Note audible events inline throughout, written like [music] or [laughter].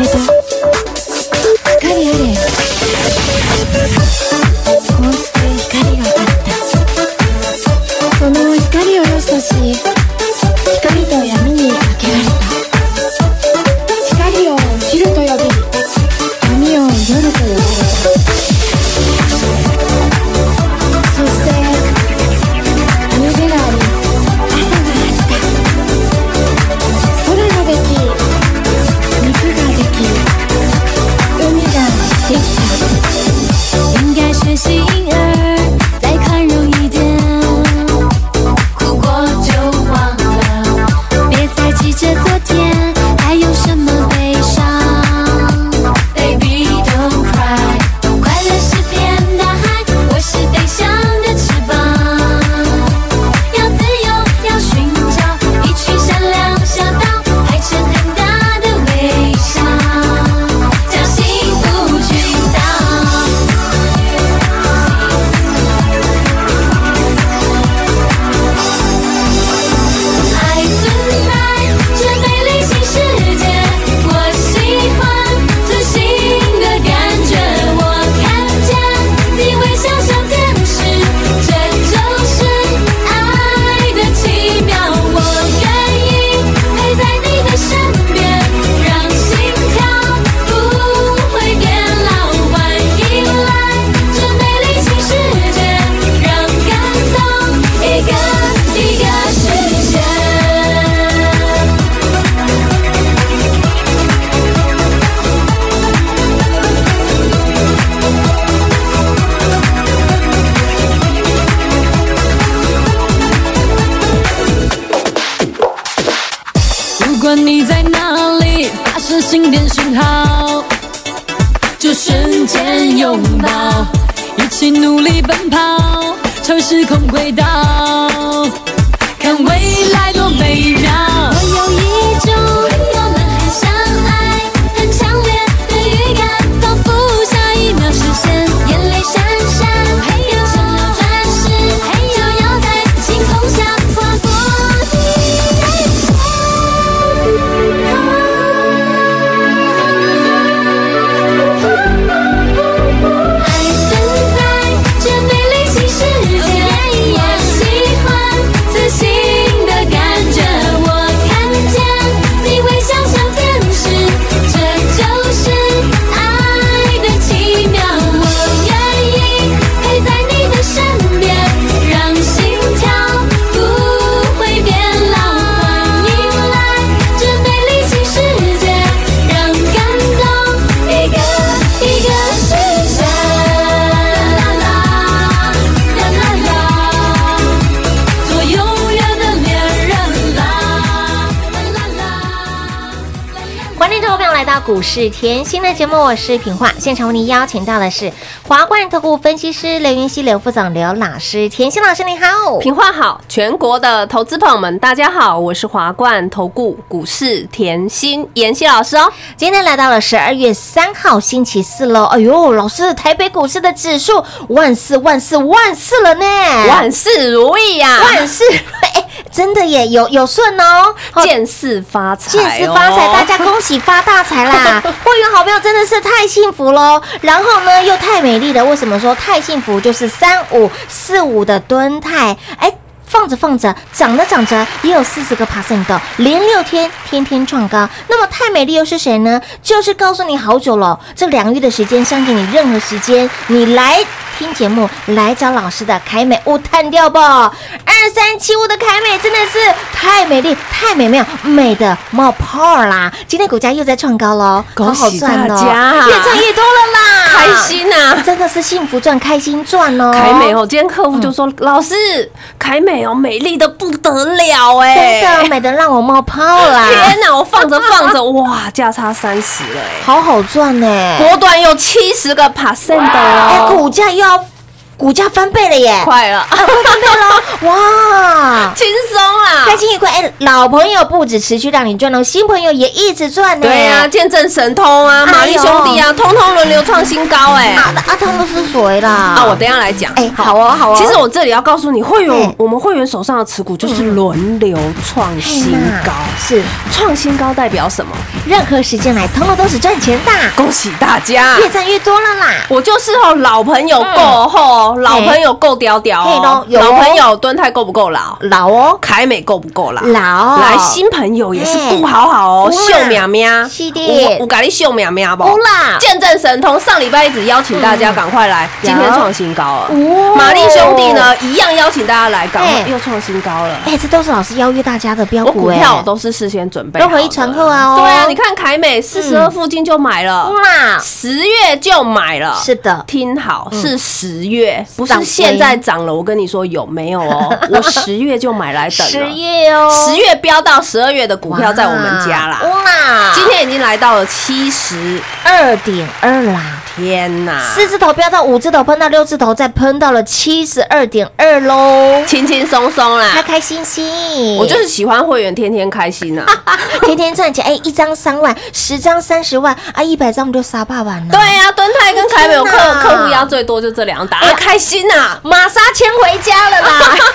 이리도 一起努力奔跑，超时空轨道，到股市甜心的节目，我是品化。现场为您邀请到的是华冠投顾分析师刘云熙、刘副总、刘老师。甜心老师你好，品化好，全国的投资朋友们，大家好，我是华冠投顾股市甜心妍希老师哦。今天来到了十二月三号星期四喽。哎呦，老师，台北股市的指数万四万四万四了呢，万事如意呀、万事，哎，真的耶，有有顺哦，见事发财、哦，见事发财，大家恭喜发大财啦！会员好朋友真的是太幸福喽，然后呢又太美丽了。为什么说太幸福？就是三五四五的蹲态，哎。放着放着，涨着涨着，也有四十个 percent 的，连六天天天创高。那么太美丽又是谁呢？就是告诉你好久了，这两个月的时间，相信你任何时间，你来听节目，来找老师的凯美，我探掉不。二三七五的凯美真的是太美丽、太美妙，美的冒泡啦！今天股价又在创高喽，恭喜好好赚哦大家越赚越多了啦！开心呐！真的是幸福赚，开心赚哦。凯美哦，今天客户就说：“老师，凯美哦，美丽的不得了哎，真的美的让我冒泡啦！天哪！我放着放着，哇，价差三十了哎，好好赚呢。果断有七十个 percent 的哎，哦，股价又要股价翻倍了耶！快了，翻倍了，[laughs] 哇！轻松啦！开心愉快，哎，老朋友不止持续让你赚哦，新朋友也一直赚呢。对啊，见证神通啊，玛丽兄弟啊，通通轮流创新高哎。啊啊，他们是谁啦？啊，我等一下来讲。哎，好哦，好哦。其实我这里要告诉你，会员嗯我们会员手上的持股就是轮流创新高，是创新高代表什么？任何时间来，通通都是赚钱的，恭喜大家！越赚越多了啦。我就是哦，老朋友够厚，老朋友够屌屌嘿哦。老朋友蹲泰够不够老？老哦，凯美够不够老？老来新朋友也是顾好好哦，秀苗苗，是的。我我咖喱秀苗苗不？啦。见证神通上礼拜一直邀请大家赶快来，今天创新高了。哦玛丽兄弟呢，一样邀请大家来，赶快哎又创新高了。哎，这都是老师邀约大家的标我股哎，股票都是事先准备都回传后啊哦。对啊，你看凯美四十二附近就买了，哇，十月就买了，是的，听好，是十月，不涨是现在涨了。我跟你说有没有哦？[laughs] 我十月就买来等了，十月哦，十月飙到十二月的股票在我们家啦。哇，今天已经来到了七十，二点二啦，天哪！四字头飙到五字头，喷到六字头，再喷到了七十二点二喽，轻轻松松啦。开开心心。我就是喜欢会员天天开心呐、啊。[laughs] 天天赚钱，哎，一张三万，十张三十万，啊，一百张我们就杀八万了。对，呀、敦泰跟凯美有客客户压最多就这两档，啊开心呐、玛莎牵回家了啦。[laughs]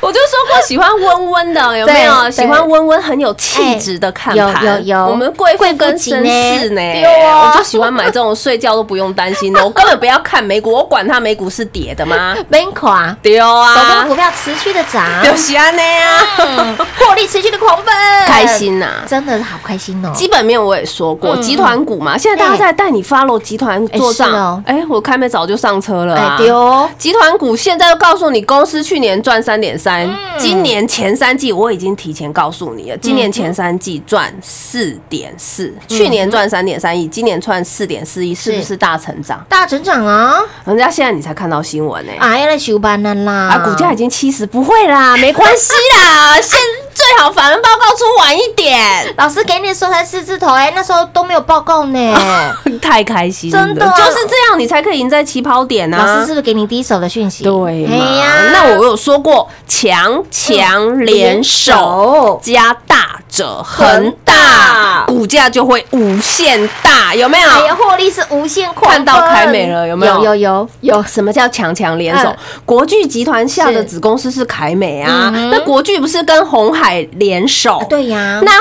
我就说过喜欢温温的，有没有？喜欢温温很有气质的看盘，有有有我们贵妇跟绅士呢对哦我就喜欢买这种睡觉都不用担心的，我根本不要看美股，我管它美股是跌的吗？没垮，对手中啊股，票持续的涨，就喜安尼啊，嗯获利持续的狂奔，开，心呐。真的好开心哦。基本面我也说过，嗯集团股嘛，现在大家在带你 follow 集团做账。哎，我开美早就上车了哎啊。对哦，集团股现在又告诉你，公司去年赚三点三，今年前三季我已经提前告诉你了，今年前三季赚四点四，去年赚三点三亿，今年赚四点四亿，是不是大成长？大成长啊，人家现在你才看到新闻呢、哎呀，来休班了啦，啊，股价已经七十，不会啦，没关系啦，现最好法人报告出晚一点。[laughs] 老师给你的时候才四字头，哎，那时候都没有报告呢。[laughs] 太开心了，真的啊就是这样，你才可以赢在起跑点啊！老师是不是给你第一手的讯息？对呀，那我有说过，强强联手加大者恒大，股价就会无限大，有没有？哎呀，获利是无限快，看到凯美了有没有有有有有，什么叫强强联手嗯？国巨集团下的子公司是凯美啊那国巨不是跟红海联手？对呀，那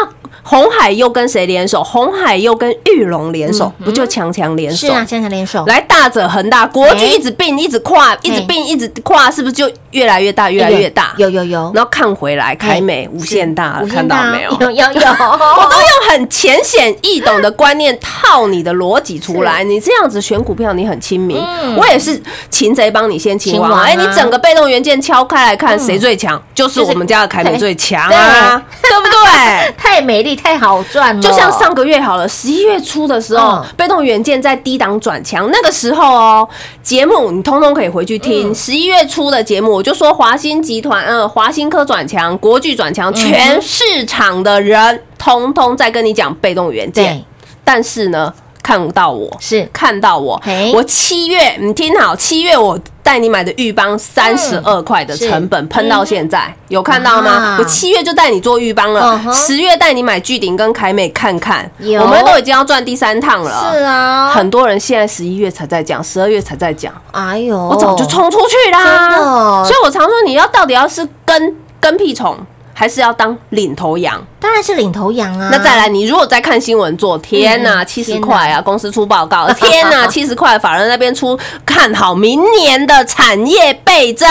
红海又跟谁联手？红海又跟玉龙联手，不就强强联手？是啊，强强联手，来大者恒大，国巨哎一直并，一直跨，一直并，一直跨，是不是就越来越大，越来越大？有有有，然后看回来，凯美无限大了，看到没有？有 [laughs] 有有，[laughs] 我都用很浅显易懂的观念套你的逻辑出来，你这样子选股票，你很亲民。我也是擒贼帮你先擒王哎，你整个被动元件敲开来看，谁最强？就是我们家的凯美最强啊，对不对？[laughs] 太美丽，太好赚了，就像上个月好了，十一月初的时候嗯，被动元件在低档转强，那个时候哦，节目你通通可以回去听。嗯。十一月初的节目，我就说华兴集团，嗯，华兴科转强，国巨转嗯强，全市场的人通通在跟你讲被动元件。对，但是呢，看到我是。看到我，我七月你听好，七月我带你买的玉邦三十二块的成本喷到现在，有看到吗？我七月就带你做玉邦了十月带你买巨鼎跟凯美看看，我们都已经要赚第三趟了。是啊，很多人现在十一月才在讲，十二月才在讲，哎呦，我早就冲出去啦。所以我常说，你要到底要是跟跟屁虫，还是要当领头羊？当然是领头羊啊。那再来，你如果在看新闻做，天呐，嗯七十块啊，公司出报告，[laughs] 天呐，七十块，法人那边出看好明年的产业倍增，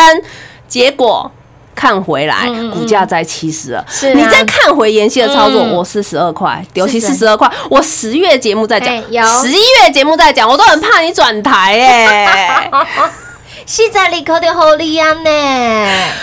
结果。看回来，股价在七十了。是啊你再看回妍希的操作，嗯我四十二块，尤其四十二块。我十月节目在讲十一月节目在讲，我都很怕你转台哎。[laughs] 是在里口的后里安呢，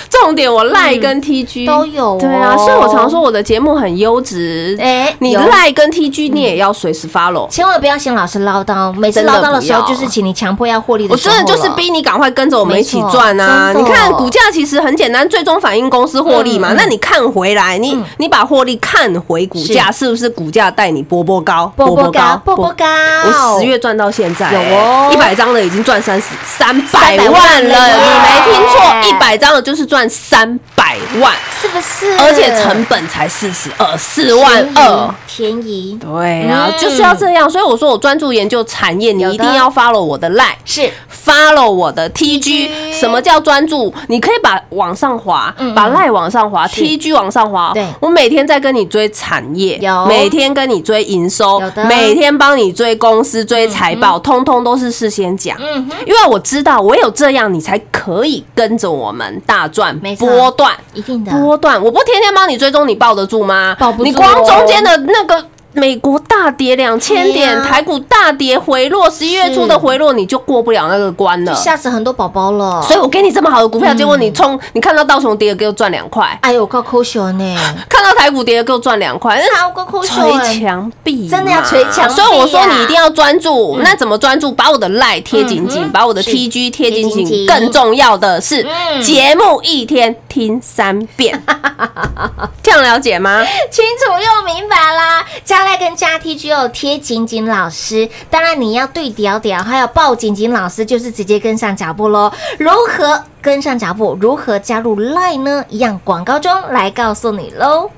重点我赖跟 TG 都有哦对啊，所以我常说我的节目很优质。哎你有赖跟 TG 你也要随时 follow。千万不要嫌老师唠叨，每次唠叨的时候就是请你强迫要获利的我时候了。真的就是逼你赶快跟着我们一起赚啊！你看股价其实很简单，最终反映公司获利嘛。那你看回来，你嗯你把获利看回股价，是不是股价带你波波高？波波高，波波高。我十月赚到现在，有哦一百张的已经赚三十三百300万万了你没听错，一百张的就是赚三百万，是不是？而且成本才四十二，四万二。便宜，对啊，嗯。就是要这样，所以我说我专注研究产业，你一定要 follow 我的 line。是。follow 我的 TG，什么叫专注？你可以把往上滑，嗯把赖往上滑，TG 往上滑。对。我每天在跟你追产业，有。每天跟你追营收，每天帮你追公司、追财报，通通都是事先讲。嗯哼，因为我知道，我有这样，你才可以跟着我们大赚没波段。一定的。波段，我不天天帮你追踪，你抱得住吗？抱不住哦你光中间的那个美国大跌两千对点，呀台股大跌回落，十一月初的回落，你就过不了那个关了。就。吓死很多宝宝了。所以我给你这么好的股票，结果你冲，你看到道琼跌了给我赚两块，哎呦，够抠手呢，[laughs] 看到台股跌了给我赚两块，那好够抠手捶墙壁嘛，真的要捶墙所以我说你一定要专注。那怎么专注？把我的赖贴紧紧，嗯把我的是。TG 贴紧紧。更重要的是嗯，节目一天听三遍，[laughs] 这样了解吗？清楚又明白啦。加赖跟加 T 只有贴紧紧老师，当然你要对屌屌，还有抱紧紧老师，就是直接跟上脚步喽。如何跟上脚步？如何加入 Line 呢？一样广告中来告诉你喽。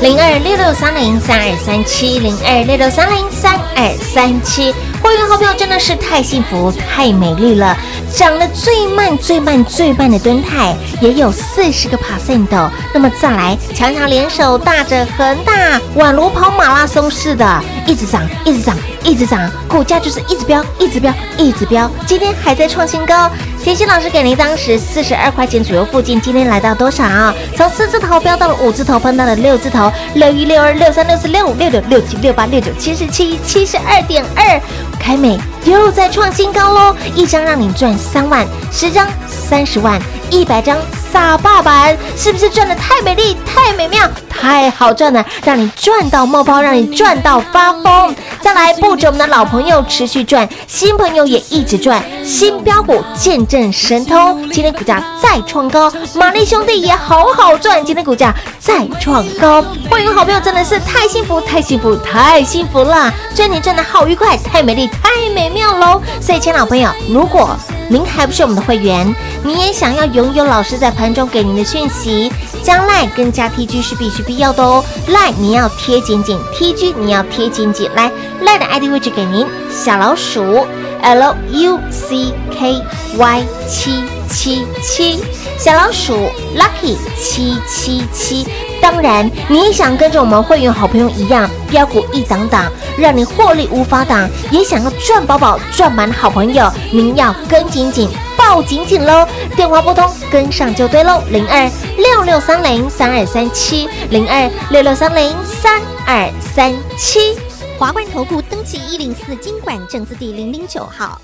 零二六六三零三二三七，零二六六三零三二三七。会员好朋友真的是太幸福、太美丽了，涨得最慢、最慢、最慢的敦泰也有四十个 percent 的。那么再来，强强联手，大着恒大，宛如跑马拉松似的，一直涨，一直涨，一直涨，股价就是一直飙，一直飙，一直飙，今天还在创新高。甜心老师给您当时四十二块钱左右附近，今天来到多少？从四字头飙到了五字头，碰到了六字头，六一六二六三六四六五六六六七六八六九七十七七十二点二，凯美又在创新高喽！一张让你赚三万，十张三十万，一百张撒爸版，是不是赚的太美丽、太美妙、太好赚了？让你赚到冒泡，让你赚到发疯！再来，不止我们的老朋友持续赚，新朋友也一直赚，新标股见证神通，今天股价再创高，玛丽兄弟也好好赚，今天股价再创高，欢迎好朋友真的是太幸福、太幸福、太幸福了，赚钱赚的好愉快，太美丽、太美妙喽！所以，亲爱老朋友，如果您还不是我们的会员，您也想要拥有老师在盘中给您的讯息，加赖跟加 TG 是必须必要的哦。lie 你要贴紧紧，TG 你要贴紧紧。来，lie 的 ID 位置给您，小老鼠 L U C K Y 七七七，小老鼠 Lucky 七七七。当然，你也想跟着我们会员好朋友一样，标股一档档，让你获利无法挡，也想要赚饱饱、赚满的好朋友，您要跟紧紧。抱紧紧喽！电话拨通，跟上就对喽。零二六六三零三二三七，零二六六三零三二三七。华冠投顾登记一零四经管证字第零零九号。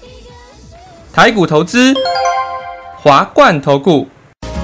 台股投资，华冠投顾。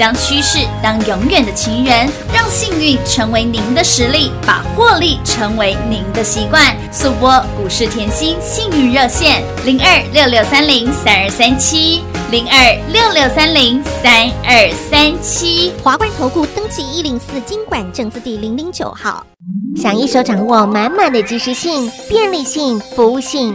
将趋势当永远的情人，让幸运成为您的实力，把获利成为您的习惯。速播股市甜心幸运热线零二六六三零三二三七零二六六三零三二三七。华冠投顾登记一零四经管证字第零零九号。想一手掌握满满的及时性、便利性、服务性，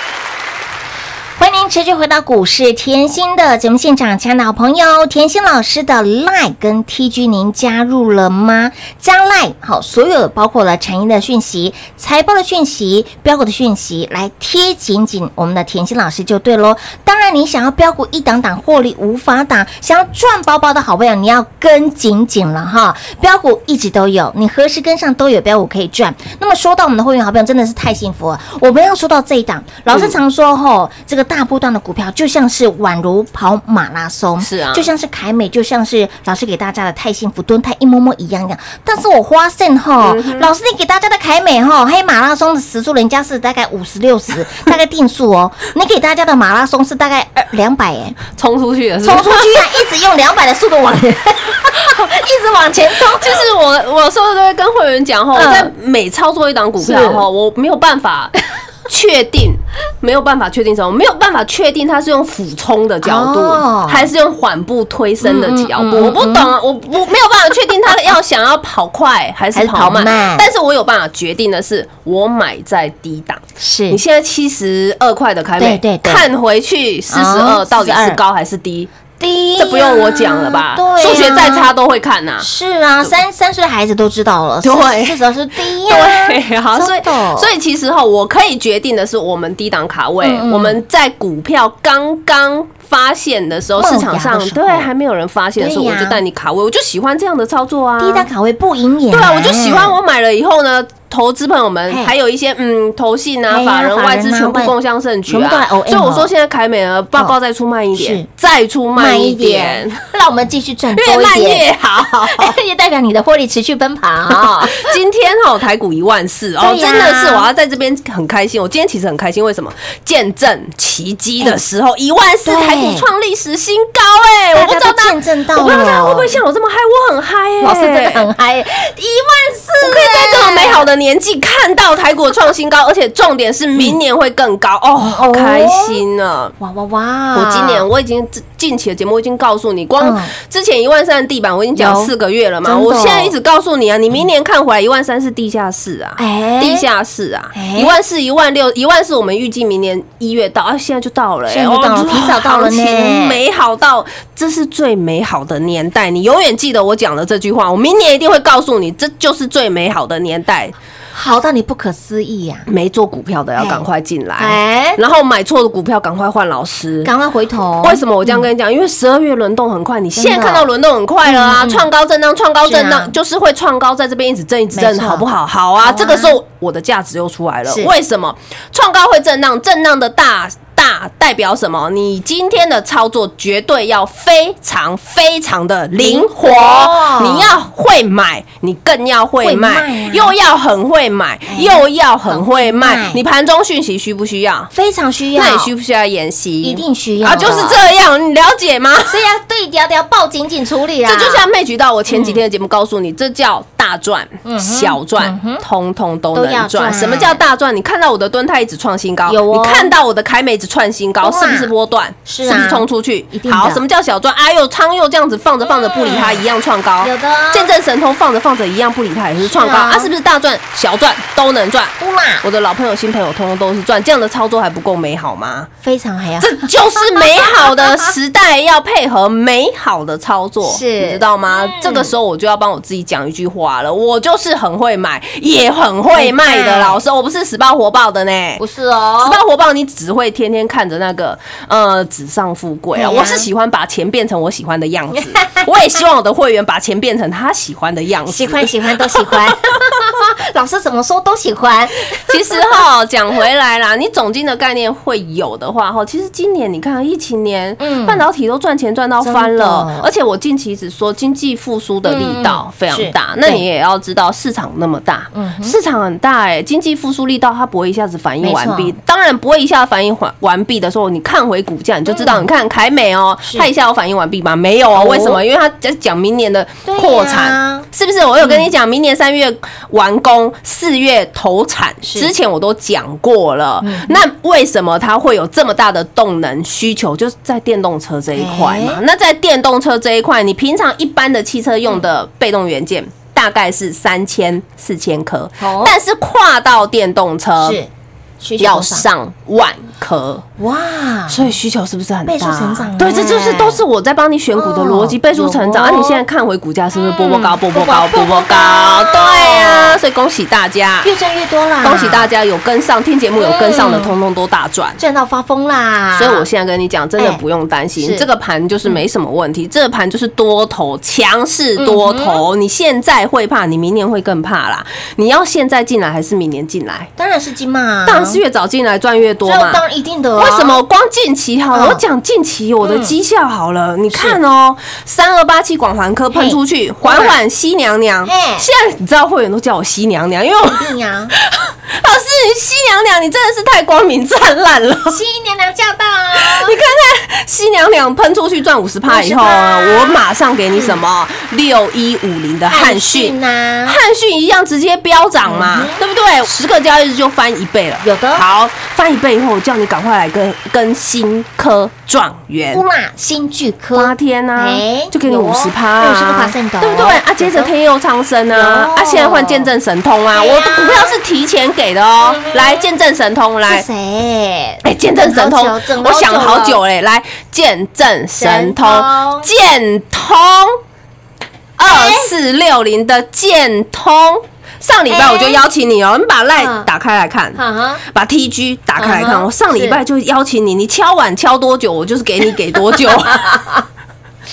欢迎您持续回到股市甜心的节目现场，亲爱的好朋友，甜心老师的 Line 跟 TG 您加入了吗？加 Line 好，所有包括了产业的讯息、财报的讯息、标股的讯息，来贴紧紧我们的甜心老师就对喽。当然，你想要标股一档档获利无法挡，想要赚包包的好朋友，你要跟紧紧了哈。标股一直都有，你何时跟上都有标股可以赚。那么说到我们的会员好朋友，真的是太幸福了。我们要说到这一档，老师常说吼，这个大波段的股票就像是宛如跑马拉松，是啊。就像是凯美，就像是老师给大家的太幸福蹲太一摸摸一样样。但是我发现哈，老师你给大家的凯美哈，黑马拉松的时速人家是大概五十六十，[laughs] 大概定速哦。你给大家的马拉松是大概二两百哎，冲出去的是冲出去啊，一直用两百的速度往前，[laughs] 一直往前冲，就是我，我有时候都会跟会员讲哈，我嗯在每操作一档股票是。哈，我没有办法确定，没有办法确定什么，没有办法确定它是用俯冲的角哦。度，还是用缓步推升的脚步，嗯嗯嗯。我不懂啊，我我没有办法确定他要想要跑快还还是是跑慢慢，但是我有办法决定的是，我买在低档。是。你现在七十二块的开美，对对对。看回去四十哦二到底是高还是低？低这不用我讲了吧？对啊。数学再差都会看呐。是啊，三三岁的孩子都知道了，对。至少是低呀、对，好，所以所以其实哈，我可以决定的是，我们低档卡位，嗯嗯。我们在股票刚刚发现的时候，市场上对还没有人发现的时候，我就带你卡位，我就喜欢这样的操作啊。低档卡位不赢眼，对啊，我就喜欢我买了以后呢。投资朋友们，还有一些嗯，投信啊、法人、外资全部共享盛举全部都来啊。所以我说现在凯美呢，报告再出慢一点，再出慢一点，，让我们继续赚 [laughs] 越慢，越好。[laughs] 也代表你的获利持续奔跑。[laughs] 今天哦台股一万四哦，真的是我要在这边很开心。我今天其实很开心，为什么？见证奇迹的时候，一万四对台股创历史新高哎！我不知道大我不知道大家会不会像我这么嗨？我很嗨哎！老师真的很嗨，一万四，可以在这么美好的年纪看到台股创新高，而且重点是明年会更高哦，好开心呢！哇哇哇！我今年我已经近期的节目已经告诉你，光嗯之前一万三的地板我已经讲有四个月了嘛，我现在一直告诉你啊，你明年看回来一万三是地下室啊，哎地下室啊哎，一万四、一万六、一万四，我们预计明年一月到，啊，现在就到了、欸，现在就到了哦提早到了情美好到，这是最美好的年代，你。永远记得我讲的这句话，我明年一定会告诉你，这就是最美好的年代。好到你。不可思议呀！没做股票的要赶快进来，哎，然后买错的股票赶快换老师。赶快回头，为什么我这样跟你。讲？因为十二月轮动很快，你。现在看到轮动很快了啊，创高震荡，创高震荡，就是会创高，在这边一直震一直震，好不好？好啊，这个时候我的价值又出来了。为什么创高会震荡？震荡的大。大代表什么？你今天的操作绝对要非常非常的灵活，你要会买，你更要会会卖，又要很会买，哎又要很会卖卖。你盘中讯息需不需要？非常需要，那你需不需要演习？一定需要啊，就是这样，你了解吗？所以要对调调报紧紧处理啊！这就像妹举到我前几天的节目告诉你，这叫大赚、小赚通通都能赚。什么叫大赚？你看到我的蹲泰一直创新高，有哦你看到我的凯美一直创新高，是不是波段？是啊不是冲出去？好，什么叫小赚？哎呦，仓又这样子放着放着不理他，一样创高。有的见证神通放着放着一样不理他，也是创高啊啊！是不是大赚小赚都能赚？我的老朋友、新朋友，通通都是赚，这样的操作还不够美好吗？非常还要这就是美好的时代，要配合美好的操作，是你知道吗？这个时候我就要帮我自己讲一句话了，我就是很会买，也很会卖会卖的老师，我不是死抱活抱的呢。不是哦死，抱活抱，你只会天天看着那个呃纸上富贵啊！我是喜欢把钱变成我喜欢的样子，我也希望我的会员把钱变成他喜欢的样子。喜欢喜欢都喜欢，[laughs] 老师怎么说都喜欢，其实哈，讲回来啦，你总金的概念会有的话哈，其实今年你看疫情年，嗯。半导体都赚钱赚到翻了，而且我近期只说经济复苏的力道嗯非常大，那你也要知道市场那么大嗯，市场很大哎，经济复苏力道它不会一下子反应完毕，当然不会一下子反应完完毕的时候，你看回股价你就知道，你看凯美哦，是它一下有反应完毕吗？没有哦，哦为什么？因为它在讲明年的扩产。是不是？我有跟你讲，明年三月完工，四月投产，之前我都讲过了。那为什么它会有这么大的动能需求？就是在电动车这一块嘛。那在电动车这一块，你平常一般的汽车用的被动元件。大概是三千四千颗哦，但是跨到电动车是要上万颗，哇，所以需求是不是很大？倍数成长对，这就是哎都是我在帮你选股的逻辑，哦倍数成长。啊，有哦你现在看回股价是不是波波高、嗯波波高、波波高？对呀，所以恭喜大家，越赚越多啦，恭喜大家有跟上，听节目有跟上的，嗯通通都大赚。赚到发疯啦！所以我现在跟你讲，真的哎不用担心，是这个盘就是没什么问题，这个盘就是多头强势多嗯头。你现在会怕，你明年会更怕啦。你要现在进来还是明年进来？当然是金嘛，当然是越早进来赚越多嘛。当然一定的啊。为什么我光近期好了？嗯我讲近期我的绩效好了，你看哦，三二八七广环科喷出去，缓缓西娘娘。现在你知道会员都叫我西娘娘，因为？[laughs] [laughs] 老师你西娘娘，你真的是太光明灿烂了。[laughs] 西娘娘驾到！[laughs] 你看看西娘娘喷出去赚五十趴以后啊，我马上给你什么六一五零的汉讯。呐，汉讯一样直接飙涨嘛，对不对？十个交易日就翻一倍了。有的好，翻一倍以后，我叫你赶快来跟跟新科状元。哇。新巨科。八天呐、哎就给你有哦五十趴，50%的。哦对不对？啊？接着天佑苍生啊，啊，现在换见证神通啊，我的股票是提前给的哦。嗯。来，见证神通来。是，谁？哎，见证神通。我想了好久嘞，来，见证神通。神通，二四六零的剑通。上礼拜我就邀请你哦，你把赖嗯打开来看，把 TG 打开来看。我上礼拜就邀请你，你敲碗敲多久，我就是给你给多久。[laughs] [laughs]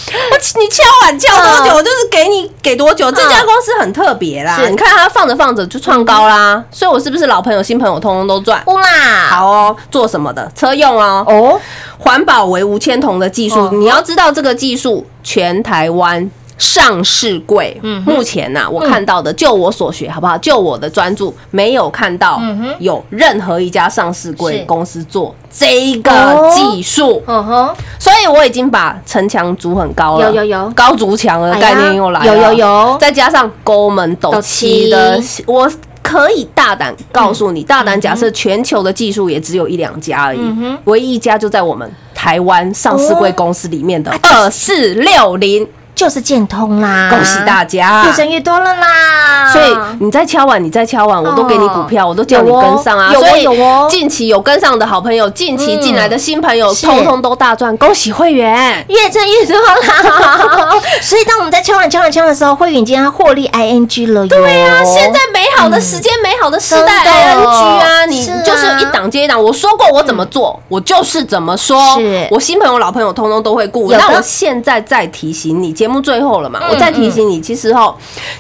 我你敲碗敲多久，嗯我就是给你给多久。这家公司很特别啦，你看它放着放着就创高啦，所以我是不是老朋友、新朋友通通都赚？呼啦，好哦，做什么的？车用哦，哦，环保为无铅铜的技术，哦你要知道这个技术全台湾。上市柜，嗯目前呐、我看到的，就我所学，好不好？就我的专注，没有看到有任何一家上市柜公司做这个哦。技术，嗯哼，所以我已经把城墙筑很高了，有有有。高筑墙的概念又来了，有有有。再加上沟门斗七的，我可以大胆告诉你，大胆假设全球的技术也只有一两家而已唯一一家就在我们台湾上市柜公司里面的啊二四六零，就是建通啦，恭喜大家越！赚越多了啦。所以你再敲碗，你再敲碗，我都给你股票，我都叫你跟上啊。所以近期有跟上的好朋友，近期进来的新朋友，通通都大赚，恭喜会员！越挣越多啦。[laughs] 所以当我们在敲碗敲碗敲的时候，会员已经获利 ing 了哟。对啊，现在美好的时间，美好的时代 ING 啊，你就是一档接一档。我说过我怎么做，我就是怎么说。是我新朋友、老朋友通通都会顾。那我现在再提醒你，节目最后了嘛，嗯我再提醒你，其实哦，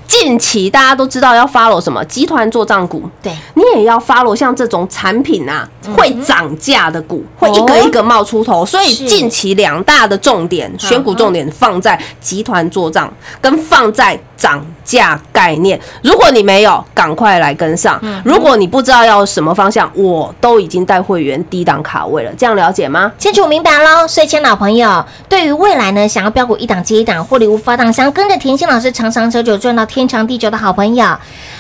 近期大家都知道要 follow 什么集团做账股，对，你也要 follow 像这种产品啊会涨价的股，会一个哦一个冒出头。所以近期两大的重点选股重点放在集团做账，跟放在涨价概念。如果你没有，赶快来跟上。如果你不知道要什么方向，我都已经带会员低档卡位了，这样了解吗？清楚明白喽，所以，亲爱的老朋友，对于未来呢，想要标股一档接一档，获利无法挡，想跟着甜心老师长长久久赚到天长地久的好朋友，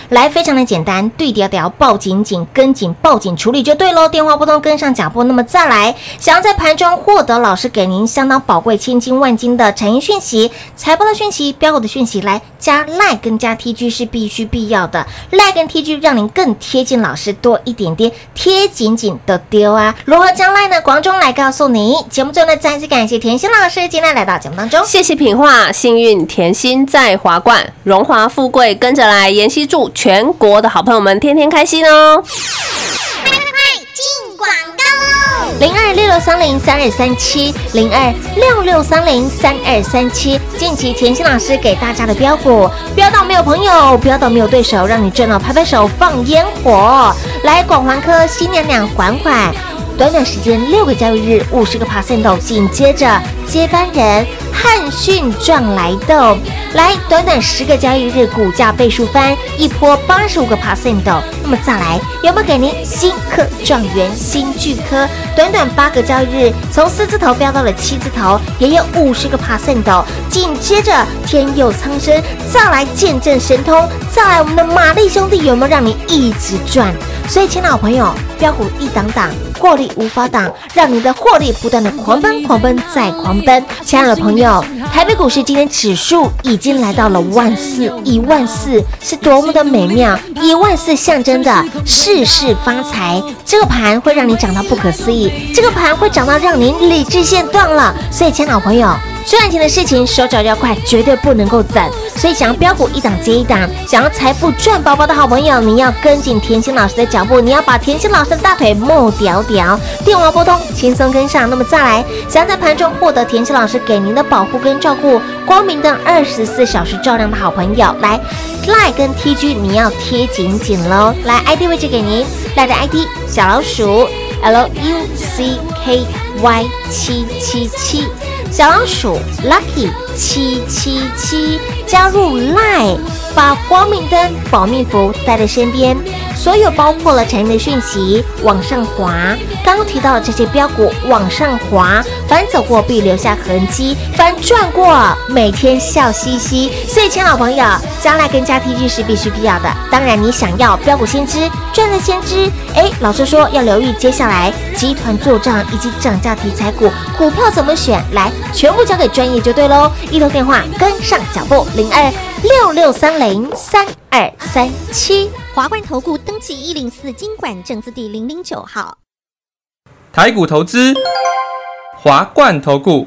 来，非常的简单，对调调，抱紧紧，跟紧，抱紧处理就对喽。电话拨通，跟上脚步。那么再来，想要在盘中获得老师给您相当宝贵、千金万金的产业讯息、财报的讯息、标股的讯息，来加赖跟加 TG 是必须必要的，赖跟 TG 让您更贴近老师多一点点，贴紧紧的丢啊！如何将赖呢？广中来告诉你。节目最后呢，再次感谢甜心老师今天来到节目当中。谢谢品画，幸运甜心在华冠，荣华富贵跟着来。妍希祝全国的好朋友们天天开心哦！广告喽！零二六六三零三二三七，零二六六三零三二三七。近期甜心老师给大家的标股，标到没有朋友，标到没有对手，让你赚到拍拍手放烟火。来，广环科新娘娘缓缓。短短时间六个交易日，五十个 percent 哦。紧接着接班人汉讯赚来的，来短短十个交易日，股价倍数翻一波八十五个 percent 哦。那么再来有没有给您新科状元新巨科？短短八个交易日，从四字头飙到了七字头，也有五十个 percent 哦。紧接着天佑苍生，再来见证神通，再来我们的玛丽兄弟有没有让你一直赚？所以，亲爱的朋友，标股一档档，获利无法挡，让你的获利不断的狂奔、狂奔再狂奔。亲爱的朋友，台北股市今天指数已经来到了万四，一万四是多么的美妙，一万四象征着事事发财。这个盘会让你涨到不可思议，这个盘会涨到让您理智线断了。所以，亲爱的朋友。赚钱的事情手脚要快，绝对不能够等。所以想要标股一档接一档，想要财富赚饱饱的好朋友，你要跟紧甜心老师的脚步，你要把甜心老师的大腿木屌屌。电话拨通，轻松跟上。那么再来，想要在盘中获得甜心老师给您的保护跟照顾，光明灯二十四小时照亮的好朋友，来 Line 跟 TG 你要贴紧紧喽。来 ID 位置给您，赖的 ID 小老鼠 L U C K Y 七七七。小老鼠 Lucky 七七七加入 Line，把光明灯保命符带在身边。所有包括了产业的讯息往上滑，刚提到的这些标股往上滑，凡走过必留下痕迹，凡转过每天笑嘻嘻。所以，亲老朋友，将来跟加 T G 是必须必要的。当然，你想要标股先知赚的先知，哎，老师说要留意接下来集团做账以及涨价题材股股票怎么选，来全部交给专业就对喽。一通电话跟上脚步，零二六六三零三二三七。华冠投顾登记一零四经管证字第零零九号。台股投资，华冠投顾。